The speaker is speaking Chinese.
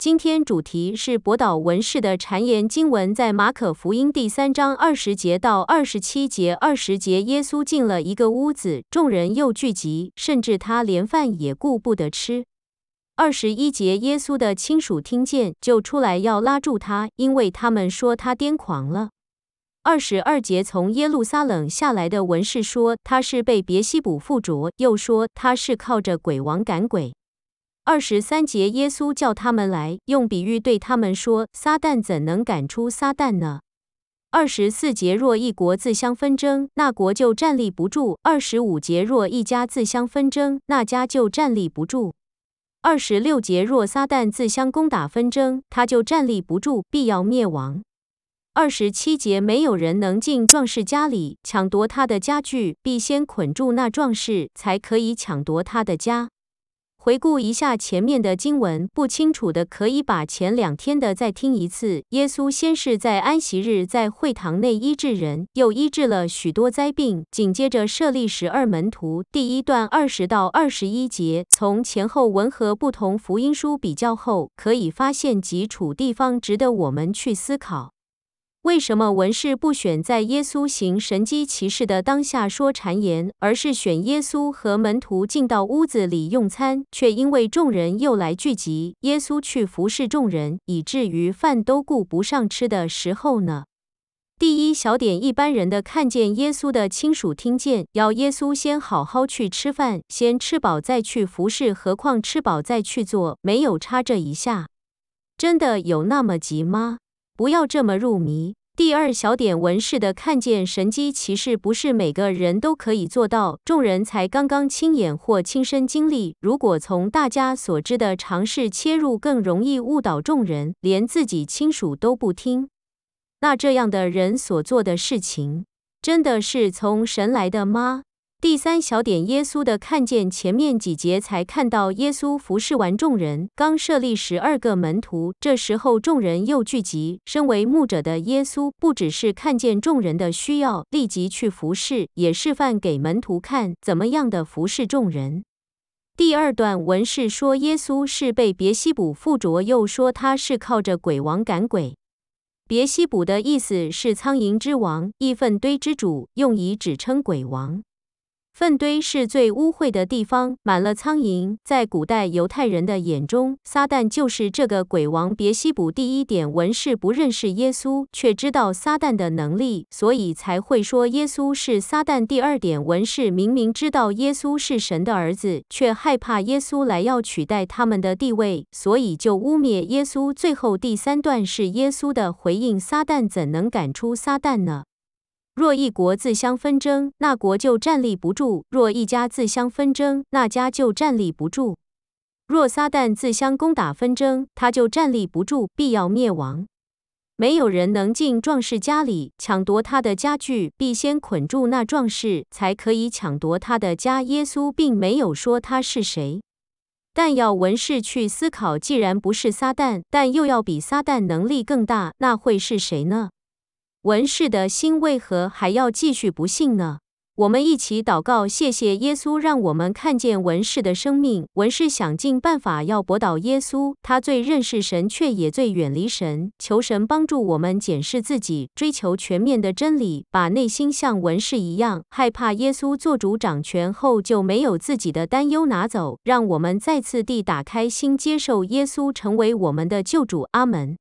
今天主题是博导文士的谗言经文，在马可福音第三章二十节到二十七节。二十节，耶稣进了一个屋子，众人又聚集，甚至他连饭也顾不得吃。二十一节，耶稣的亲属听见，就出来要拉住他，因为他们说他癫狂了。二十二节，从耶路撒冷下来的文士说他是被别西卜附着，又说他是靠着鬼王赶鬼。二十三节，耶稣叫他们来，用比喻对他们说：“撒旦怎能赶出撒旦呢？”二十四节，若一国自相纷争，那国就站立不住；二十五节，若一家自相纷争，那家就站立不住；二十六节，若撒旦自相攻打纷争，他就站立不住，必要灭亡。二十七节，没有人能进壮士家里抢夺他的家具，必先捆住那壮士，才可以抢夺他的家。回顾一下前面的经文，不清楚的可以把前两天的再听一次。耶稣先是在安息日在会堂内医治人，又医治了许多灾病，紧接着设立十二门徒。第一段二十到二十一节，从前后文和不同福音书比较后，可以发现几处地方值得我们去思考。为什么文士不选在耶稣行神机骑士的当下说谗言，而是选耶稣和门徒进到屋子里用餐，却因为众人又来聚集，耶稣去服侍众人，以至于饭都顾不上吃的时候呢？第一小点，一般人的看见耶稣的亲属听见，要耶稣先好好去吃饭，先吃饱再去服侍，何况吃饱再去做，没有差这一下，真的有那么急吗？不要这么入迷。第二小点，文士的看见神机骑士不是每个人都可以做到，众人才刚刚亲眼或亲身经历。如果从大家所知的尝试切入，更容易误导众人，连自己亲属都不听。那这样的人所做的事情，真的是从神来的吗？第三小点，耶稣的看见前面几节才看到耶稣服侍完众人，刚设立十二个门徒，这时候众人又聚集。身为牧者的耶稣，不只是看见众人的需要，立即去服侍，也示范给门徒看怎么样的服侍众人。第二段文士说耶稣是被别西卜附着，又说他是靠着鬼王赶鬼。别西卜的意思是苍蝇之王，义粪堆之主，用以指称鬼王。粪堆是最污秽的地方，满了苍蝇。在古代犹太人的眼中，撒旦就是这个鬼王别西卜。第一点，文士不认识耶稣，却知道撒旦的能力，所以才会说耶稣是撒旦。第二点，文士明明知道耶稣是神的儿子，却害怕耶稣来要取代他们的地位，所以就污蔑耶稣。最后第三段是耶稣的回应：撒旦怎能赶出撒旦呢？若一国自相纷争，那国就站立不住；若一家自相纷争，那家就站立不住。若撒旦自相攻打纷争，他就站立不住，必要灭亡。没有人能进壮士家里抢夺他的家具，必先捆住那壮士，才可以抢夺他的家。耶稣并没有说他是谁，但要文士去思考：既然不是撒旦，但又要比撒旦能力更大，那会是谁呢？文士的心为何还要继续不信呢？我们一起祷告，谢谢耶稣，让我们看见文士的生命。文士想尽办法要驳倒耶稣，他最认识神，却也最远离神。求神帮助我们检视自己，追求全面的真理，把内心像文士一样害怕耶稣做主掌权后就没有自己的担忧拿走。让我们再次地打开心，接受耶稣成为我们的救主。阿门。